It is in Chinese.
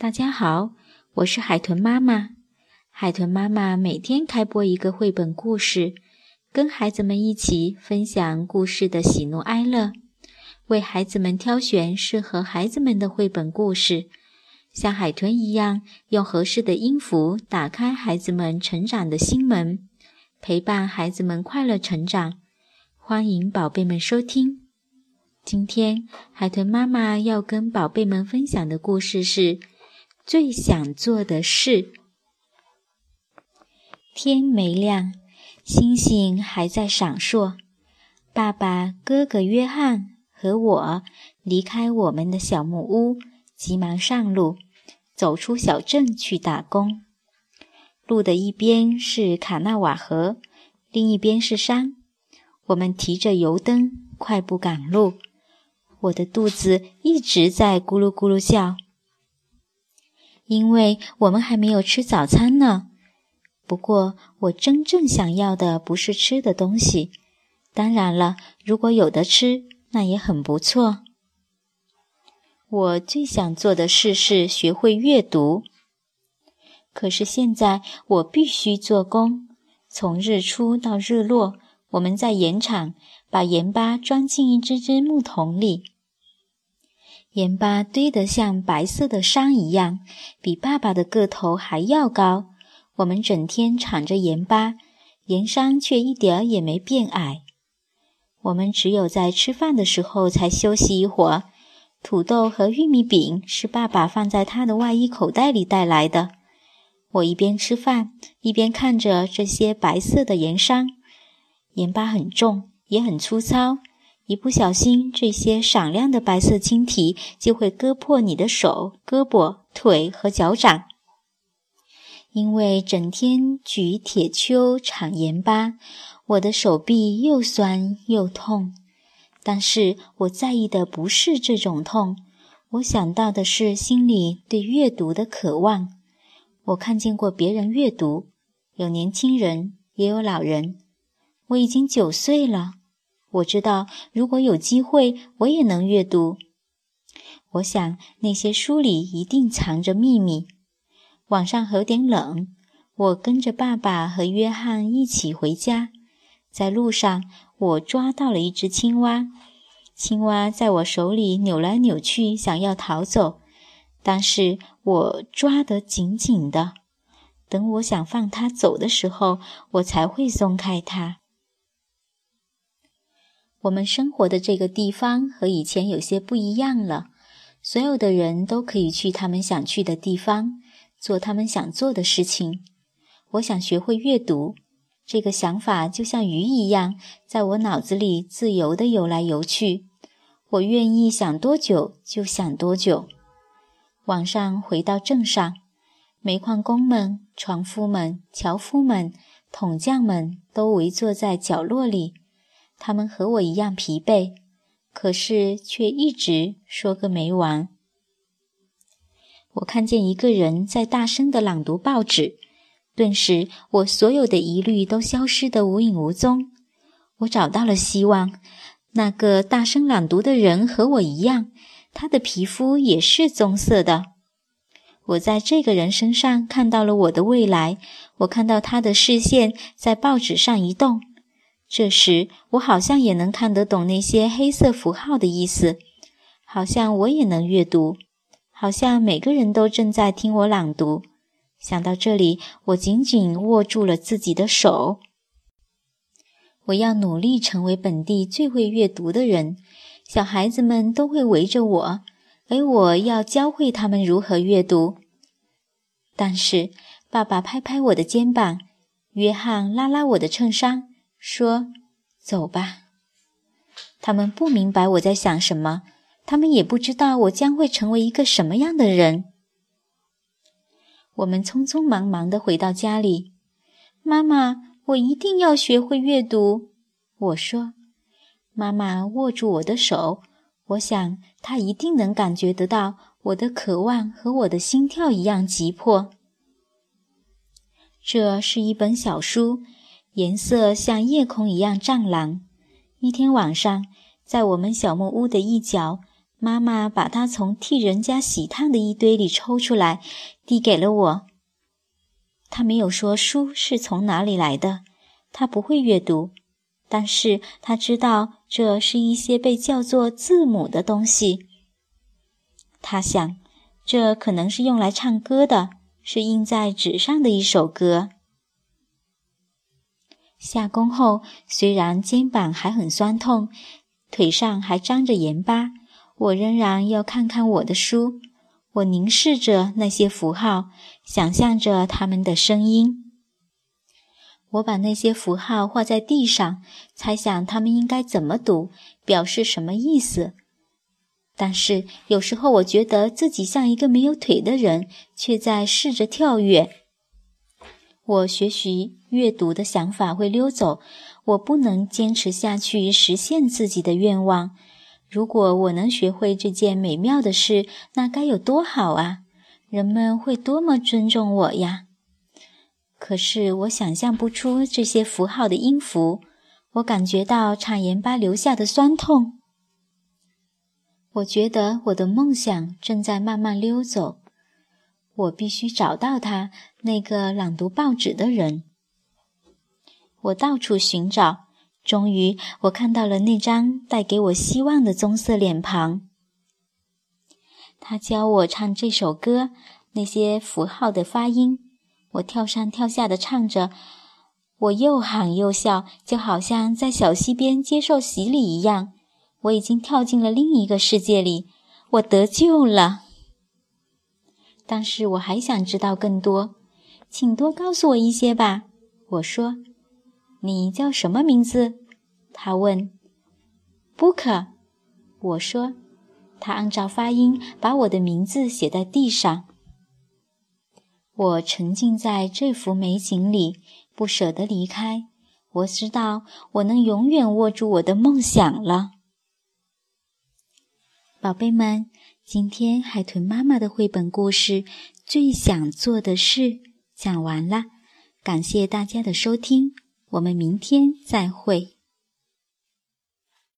大家好，我是海豚妈妈。海豚妈妈每天开播一个绘本故事，跟孩子们一起分享故事的喜怒哀乐，为孩子们挑选适合孩子们的绘本故事，像海豚一样，用合适的音符打开孩子们成长的心门，陪伴孩子们快乐成长。欢迎宝贝们收听。今天海豚妈妈要跟宝贝们分享的故事是。最想做的事。天没亮，星星还在闪烁。爸爸、哥哥约翰和我离开我们的小木屋，急忙上路，走出小镇去打工。路的一边是卡纳瓦河，另一边是山。我们提着油灯，快步赶路。我的肚子一直在咕噜咕噜叫。因为我们还没有吃早餐呢。不过，我真正想要的不是吃的东西。当然了，如果有的吃，那也很不错。我最想做的事是学会阅读。可是现在我必须做工。从日出到日落，我们在盐场把盐巴装进一只只木桶里。盐巴堆得像白色的山一样，比爸爸的个头还要高。我们整天铲着盐巴，盐山却一点儿也没变矮。我们只有在吃饭的时候才休息一会儿。土豆和玉米饼是爸爸放在他的外衣口袋里带来的。我一边吃饭，一边看着这些白色的盐山。盐巴很重，也很粗糙。一不小心，这些闪亮的白色晶体就会割破你的手、胳膊、腿和脚掌。因为整天举铁锹铲盐巴，我的手臂又酸又痛。但是我在意的不是这种痛，我想到的是心里对阅读的渴望。我看见过别人阅读，有年轻人，也有老人。我已经九岁了。我知道，如果有机会，我也能阅读。我想那些书里一定藏着秘密。晚上有点冷，我跟着爸爸和约翰一起回家。在路上，我抓到了一只青蛙，青蛙在我手里扭来扭去，想要逃走，但是我抓得紧紧的。等我想放它走的时候，我才会松开它。我们生活的这个地方和以前有些不一样了。所有的人都可以去他们想去的地方，做他们想做的事情。我想学会阅读，这个想法就像鱼一样，在我脑子里自由地游来游去。我愿意想多久就想多久。晚上回到镇上，煤矿工们、船夫们、樵夫们、桶匠们都围坐在角落里。他们和我一样疲惫，可是却一直说个没完。我看见一个人在大声的朗读报纸，顿时我所有的疑虑都消失得无影无踪。我找到了希望，那个大声朗读的人和我一样，他的皮肤也是棕色的。我在这个人身上看到了我的未来，我看到他的视线在报纸上移动。这时，我好像也能看得懂那些黑色符号的意思，好像我也能阅读，好像每个人都正在听我朗读。想到这里，我紧紧握住了自己的手。我要努力成为本地最会阅读的人，小孩子们都会围着我，而我要教会他们如何阅读。但是，爸爸拍拍我的肩膀，约翰拉拉我的衬衫。说：“走吧。”他们不明白我在想什么，他们也不知道我将会成为一个什么样的人。我们匆匆忙忙地回到家里。妈妈，我一定要学会阅读。我说。妈妈握住我的手，我想她一定能感觉得到我的渴望和我的心跳一样急迫。这是一本小书。颜色像夜空一样湛蓝。一天晚上，在我们小木屋的一角，妈妈把它从替人家洗烫的一堆里抽出来，递给了我。他没有说书是从哪里来的，他不会阅读，但是他知道这是一些被叫做字母的东西。他想，这可能是用来唱歌的，是印在纸上的一首歌。下工后，虽然肩膀还很酸痛，腿上还沾着盐巴。我仍然要看看我的书。我凝视着那些符号，想象着它们的声音。我把那些符号画在地上，猜想它们应该怎么读，表示什么意思。但是有时候，我觉得自己像一个没有腿的人，却在试着跳跃。我学习阅读的想法会溜走。我不能坚持下去，实现自己的愿望。如果我能学会这件美妙的事，那该有多好啊！人们会多么尊重我呀！可是我想象不出这些符号的音符，我感觉到产盐巴留下的酸痛。我觉得我的梦想正在慢慢溜走。我必须找到他，那个朗读报纸的人。我到处寻找。终于，我看到了那张带给我希望的棕色脸庞。他教我唱这首歌，那些符号的发音，我跳上跳下的唱着，我又喊又笑，就好像在小溪边接受洗礼一样。我已经跳进了另一个世界里，我得救了。但是我还想知道更多，请多告诉我一些吧。我说。你叫什么名字？他问。布克，我说。他按照发音把我的名字写在地上。我沉浸在这幅美景里，不舍得离开。我知道我能永远握住我的梦想了。宝贝们，今天海豚妈妈的绘本故事《最想做的事》讲完了，感谢大家的收听。我们明天再会。